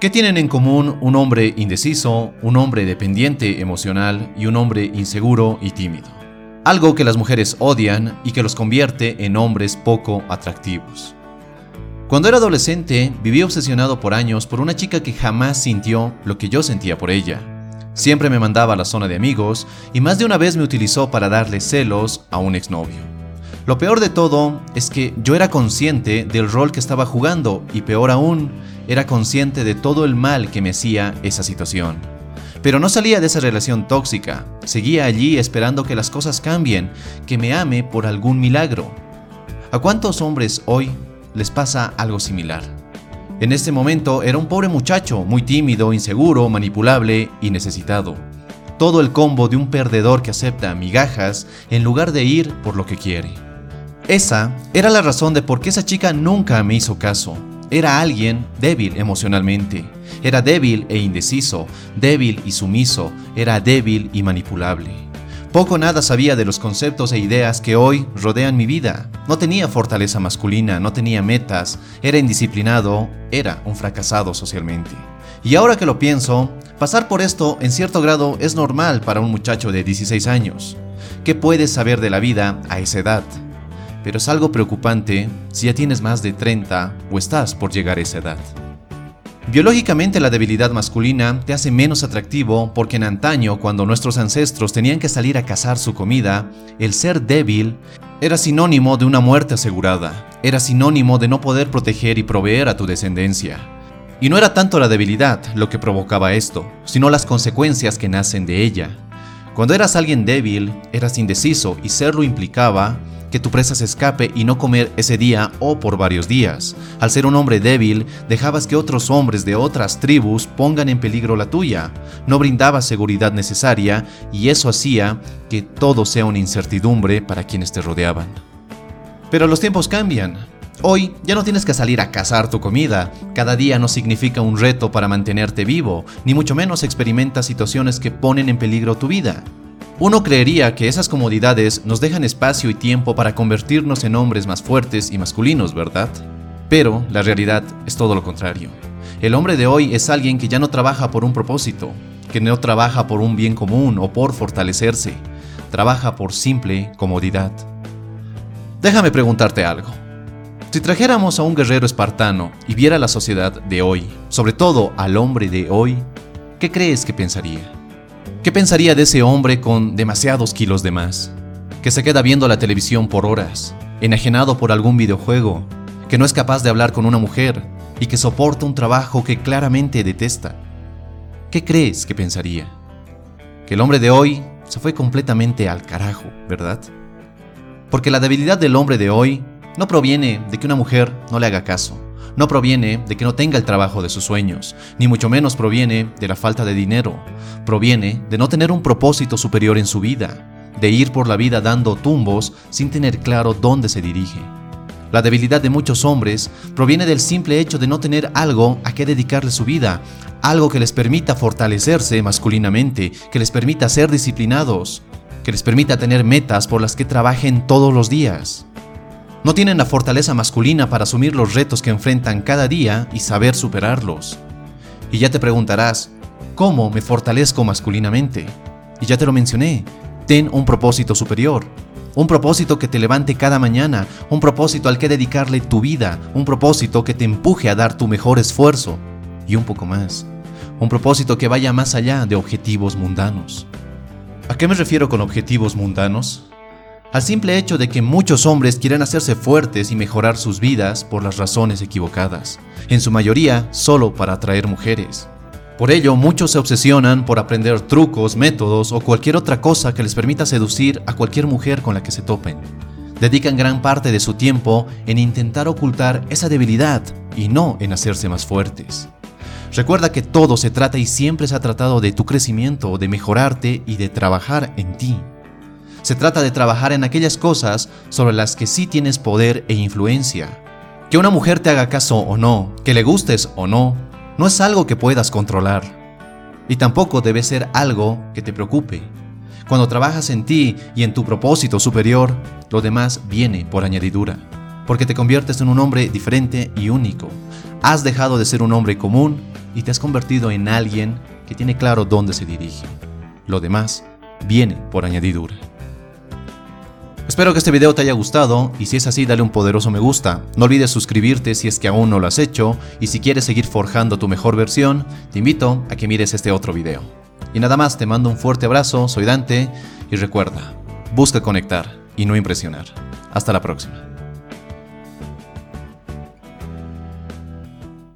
¿Qué tienen en común un hombre indeciso, un hombre dependiente emocional y un hombre inseguro y tímido? Algo que las mujeres odian y que los convierte en hombres poco atractivos. Cuando era adolescente, viví obsesionado por años por una chica que jamás sintió lo que yo sentía por ella. Siempre me mandaba a la zona de amigos y más de una vez me utilizó para darle celos a un exnovio. Lo peor de todo es que yo era consciente del rol que estaba jugando y peor aún, era consciente de todo el mal que me hacía esa situación. Pero no salía de esa relación tóxica, seguía allí esperando que las cosas cambien, que me ame por algún milagro. ¿A cuántos hombres hoy les pasa algo similar? En este momento era un pobre muchacho, muy tímido, inseguro, manipulable y necesitado. Todo el combo de un perdedor que acepta migajas en lugar de ir por lo que quiere. Esa era la razón de por qué esa chica nunca me hizo caso. Era alguien débil emocionalmente. Era débil e indeciso, débil y sumiso, era débil y manipulable. Poco nada sabía de los conceptos e ideas que hoy rodean mi vida. No tenía fortaleza masculina, no tenía metas, era indisciplinado, era un fracasado socialmente. Y ahora que lo pienso, pasar por esto en cierto grado es normal para un muchacho de 16 años. ¿Qué puedes saber de la vida a esa edad? Pero es algo preocupante si ya tienes más de 30 o estás por llegar a esa edad. Biológicamente la debilidad masculina te hace menos atractivo porque en antaño, cuando nuestros ancestros tenían que salir a cazar su comida, el ser débil era sinónimo de una muerte asegurada, era sinónimo de no poder proteger y proveer a tu descendencia. Y no era tanto la debilidad lo que provocaba esto, sino las consecuencias que nacen de ella. Cuando eras alguien débil, eras indeciso y serlo implicaba que tu presa se escape y no comer ese día o por varios días. Al ser un hombre débil, dejabas que otros hombres de otras tribus pongan en peligro la tuya. No brindabas seguridad necesaria y eso hacía que todo sea una incertidumbre para quienes te rodeaban. Pero los tiempos cambian. Hoy ya no tienes que salir a cazar tu comida, cada día no significa un reto para mantenerte vivo, ni mucho menos experimentas situaciones que ponen en peligro tu vida. Uno creería que esas comodidades nos dejan espacio y tiempo para convertirnos en hombres más fuertes y masculinos, ¿verdad? Pero la realidad es todo lo contrario. El hombre de hoy es alguien que ya no trabaja por un propósito, que no trabaja por un bien común o por fortalecerse, trabaja por simple comodidad. Déjame preguntarte algo. Si trajéramos a un guerrero espartano y viera la sociedad de hoy, sobre todo al hombre de hoy, ¿qué crees que pensaría? ¿Qué pensaría de ese hombre con demasiados kilos de más? Que se queda viendo la televisión por horas, enajenado por algún videojuego, que no es capaz de hablar con una mujer y que soporta un trabajo que claramente detesta. ¿Qué crees que pensaría? Que el hombre de hoy se fue completamente al carajo, ¿verdad? Porque la debilidad del hombre de hoy no proviene de que una mujer no le haga caso, no proviene de que no tenga el trabajo de sus sueños, ni mucho menos proviene de la falta de dinero. Proviene de no tener un propósito superior en su vida, de ir por la vida dando tumbos sin tener claro dónde se dirige. La debilidad de muchos hombres proviene del simple hecho de no tener algo a qué dedicarle su vida, algo que les permita fortalecerse masculinamente, que les permita ser disciplinados, que les permita tener metas por las que trabajen todos los días. No tienen la fortaleza masculina para asumir los retos que enfrentan cada día y saber superarlos. Y ya te preguntarás, ¿cómo me fortalezco masculinamente? Y ya te lo mencioné, ten un propósito superior. Un propósito que te levante cada mañana, un propósito al que dedicarle tu vida, un propósito que te empuje a dar tu mejor esfuerzo y un poco más. Un propósito que vaya más allá de objetivos mundanos. ¿A qué me refiero con objetivos mundanos? Al simple hecho de que muchos hombres quieren hacerse fuertes y mejorar sus vidas por las razones equivocadas, en su mayoría solo para atraer mujeres. Por ello, muchos se obsesionan por aprender trucos, métodos o cualquier otra cosa que les permita seducir a cualquier mujer con la que se topen. Dedican gran parte de su tiempo en intentar ocultar esa debilidad y no en hacerse más fuertes. Recuerda que todo se trata y siempre se ha tratado de tu crecimiento, de mejorarte y de trabajar en ti. Se trata de trabajar en aquellas cosas sobre las que sí tienes poder e influencia. Que una mujer te haga caso o no, que le gustes o no, no es algo que puedas controlar. Y tampoco debe ser algo que te preocupe. Cuando trabajas en ti y en tu propósito superior, lo demás viene por añadidura, porque te conviertes en un hombre diferente y único. Has dejado de ser un hombre común y te has convertido en alguien que tiene claro dónde se dirige. Lo demás viene por añadidura. Espero que este video te haya gustado y si es así dale un poderoso me gusta. No olvides suscribirte si es que aún no lo has hecho y si quieres seguir forjando tu mejor versión, te invito a que mires este otro video. Y nada más, te mando un fuerte abrazo, soy Dante y recuerda, busca conectar y no impresionar. Hasta la próxima.